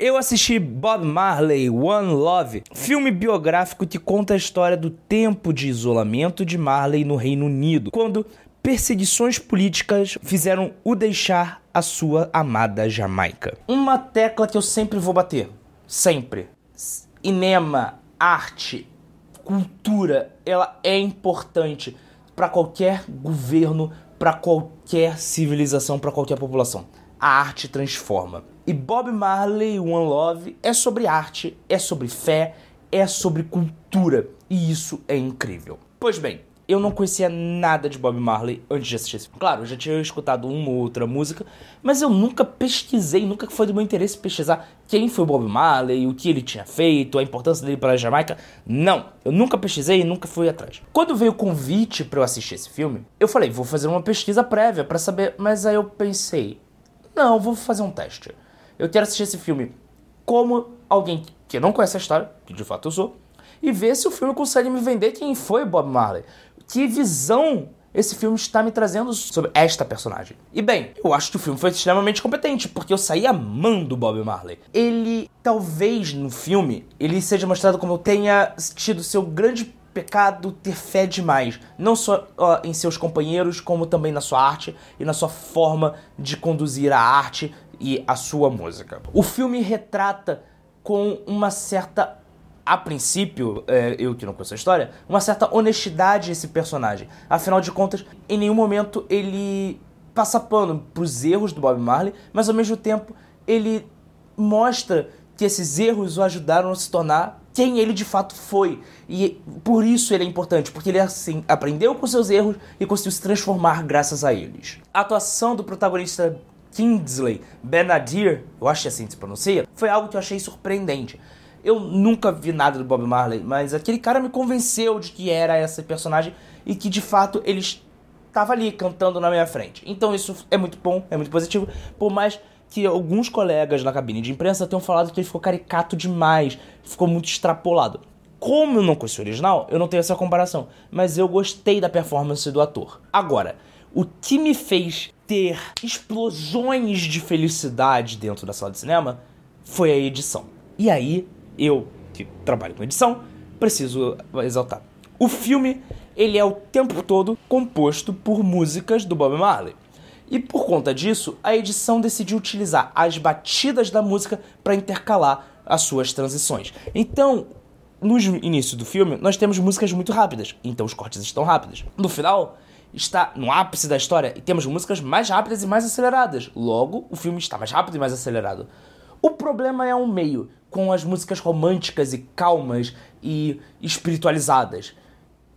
Eu assisti Bob Marley One Love, filme biográfico que conta a história do tempo de isolamento de Marley no Reino Unido, quando perseguições políticas fizeram o deixar a sua amada Jamaica. Uma tecla que eu sempre vou bater, sempre. Cinema, arte, cultura, ela é importante para qualquer governo, para qualquer civilização, para qualquer população. A arte transforma. E Bob Marley One Love é sobre arte, é sobre fé, é sobre cultura. E isso é incrível. Pois bem, eu não conhecia nada de Bob Marley antes de assistir esse filme. Claro, eu já tinha escutado uma ou outra música, mas eu nunca pesquisei, nunca foi do meu interesse pesquisar quem foi Bob Marley, o que ele tinha feito, a importância dele para a Jamaica. Não, eu nunca pesquisei e nunca fui atrás. Quando veio o convite para eu assistir esse filme, eu falei, vou fazer uma pesquisa prévia para saber, mas aí eu pensei, não, vou fazer um teste. Eu quero assistir esse filme como alguém que não conhece a história, que de fato eu sou, e ver se o filme consegue me vender quem foi Bob Marley que visão esse filme está me trazendo sobre esta personagem. E bem, eu acho que o filme foi extremamente competente, porque eu saí amando Bob Marley. Ele, talvez no filme, ele seja mostrado como tenha tido seu grande pecado ter fé demais, não só uh, em seus companheiros, como também na sua arte e na sua forma de conduzir a arte e a sua música. O filme retrata com uma certa a princípio, é, eu que não conheço a história, uma certa honestidade esse personagem. Afinal de contas, em nenhum momento ele passa pano pros erros do Bob Marley, mas ao mesmo tempo ele mostra que esses erros o ajudaram a se tornar quem ele de fato foi. E por isso ele é importante, porque ele assim aprendeu com seus erros e conseguiu se transformar graças a eles. A atuação do protagonista Kingsley Benadir, eu acho que assim se pronuncia, foi algo que eu achei surpreendente. Eu nunca vi nada do Bob Marley, mas aquele cara me convenceu de que era esse personagem e que de fato ele estava ali cantando na minha frente. Então isso é muito bom, é muito positivo, por mais que alguns colegas na cabine de imprensa tenham falado que ele ficou caricato demais, ficou muito extrapolado. Como eu não conheço o original, eu não tenho essa comparação, mas eu gostei da performance do ator. Agora, o que me fez ter explosões de felicidade dentro da sala de cinema foi a edição. E aí eu, que trabalho com edição, preciso exaltar. O filme, ele é o tempo todo composto por músicas do Bob Marley. E por conta disso, a edição decidiu utilizar as batidas da música para intercalar as suas transições. Então, no início do filme, nós temos músicas muito rápidas, então os cortes estão rápidos. No final, está no ápice da história e temos músicas mais rápidas e mais aceleradas. Logo, o filme está mais rápido e mais acelerado. O problema é o meio, com as músicas românticas e calmas e espiritualizadas,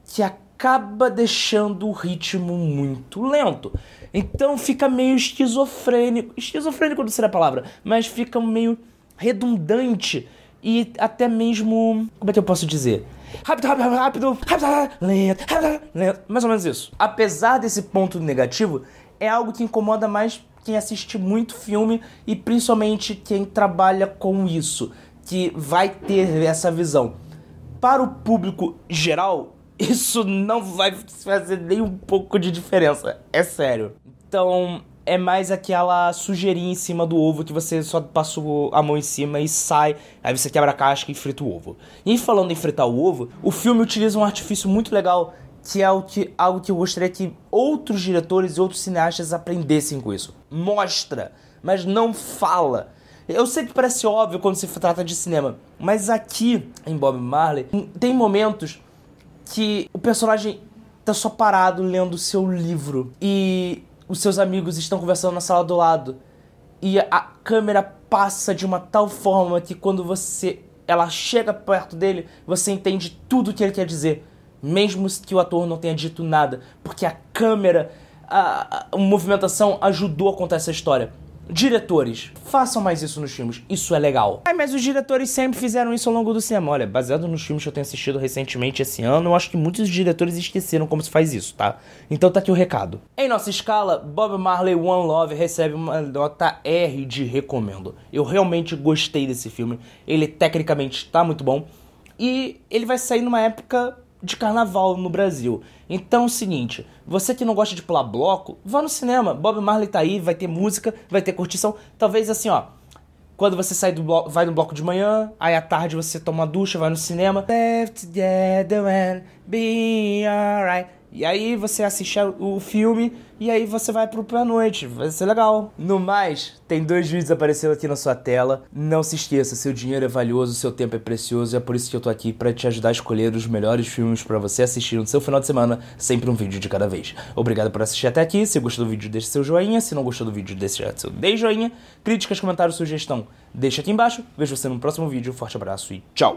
que acaba deixando o ritmo muito lento. Então fica meio esquizofrênico. Esquizofrênico não seria a palavra, mas fica meio redundante e até mesmo. Como é que eu posso dizer? Rápido, rápido, rápido, rápido, lento, rápido, lento. Mais ou menos isso. Apesar desse ponto negativo, é algo que incomoda mais quem assiste muito filme e principalmente quem trabalha com isso, que vai ter essa visão. Para o público geral, isso não vai fazer nem um pouco de diferença, é sério. Então, é mais aquela sujeirinha em cima do ovo que você só passa a mão em cima e sai, aí você quebra a casca e frita o ovo. E falando em fritar o ovo, o filme utiliza um artifício muito legal que é algo que, algo que eu gostaria que outros diretores e outros cineastas aprendessem com isso. Mostra, mas não fala. Eu sei que parece óbvio quando se trata de cinema, mas aqui em Bob Marley tem momentos que o personagem tá só parado lendo o seu livro e os seus amigos estão conversando na sala do lado e a câmera passa de uma tal forma que quando você ela chega perto dele, você entende tudo o que ele quer dizer mesmo que o ator não tenha dito nada, porque a câmera, a, a, movimentação ajudou a contar essa história. Diretores, façam mais isso nos filmes, isso é legal. Ai, mas os diretores sempre fizeram isso ao longo do cinema. Olha, baseado nos filmes que eu tenho assistido recentemente esse ano, eu acho que muitos diretores esqueceram como se faz isso, tá? Então tá aqui o recado. Em nossa escala, Bob Marley One Love recebe uma nota R de recomendo. Eu realmente gostei desse filme, ele tecnicamente tá muito bom. E ele vai sair numa época de carnaval no Brasil. Então é o seguinte, você que não gosta de pular bloco, vá no cinema. Bob Marley tá aí, vai ter música, vai ter curtição. Talvez assim, ó, quando você sai do bloco, vai no bloco de manhã, aí à tarde você toma uma ducha, vai no cinema. Left together and be alright. E aí você assiste o filme e aí você vai pro pra noite. Vai ser legal. No mais, tem dois vídeos aparecendo aqui na sua tela. Não se esqueça, seu dinheiro é valioso, seu tempo é precioso. E é por isso que eu tô aqui para te ajudar a escolher os melhores filmes para você assistir no seu final de semana, sempre um vídeo de cada vez. Obrigado por assistir até aqui. Se gostou do vídeo, deixe seu joinha. Se não gostou do vídeo, deixe seu dei joinha. Críticas, comentários, sugestão, deixa aqui embaixo. Vejo você no próximo vídeo. Forte abraço e tchau!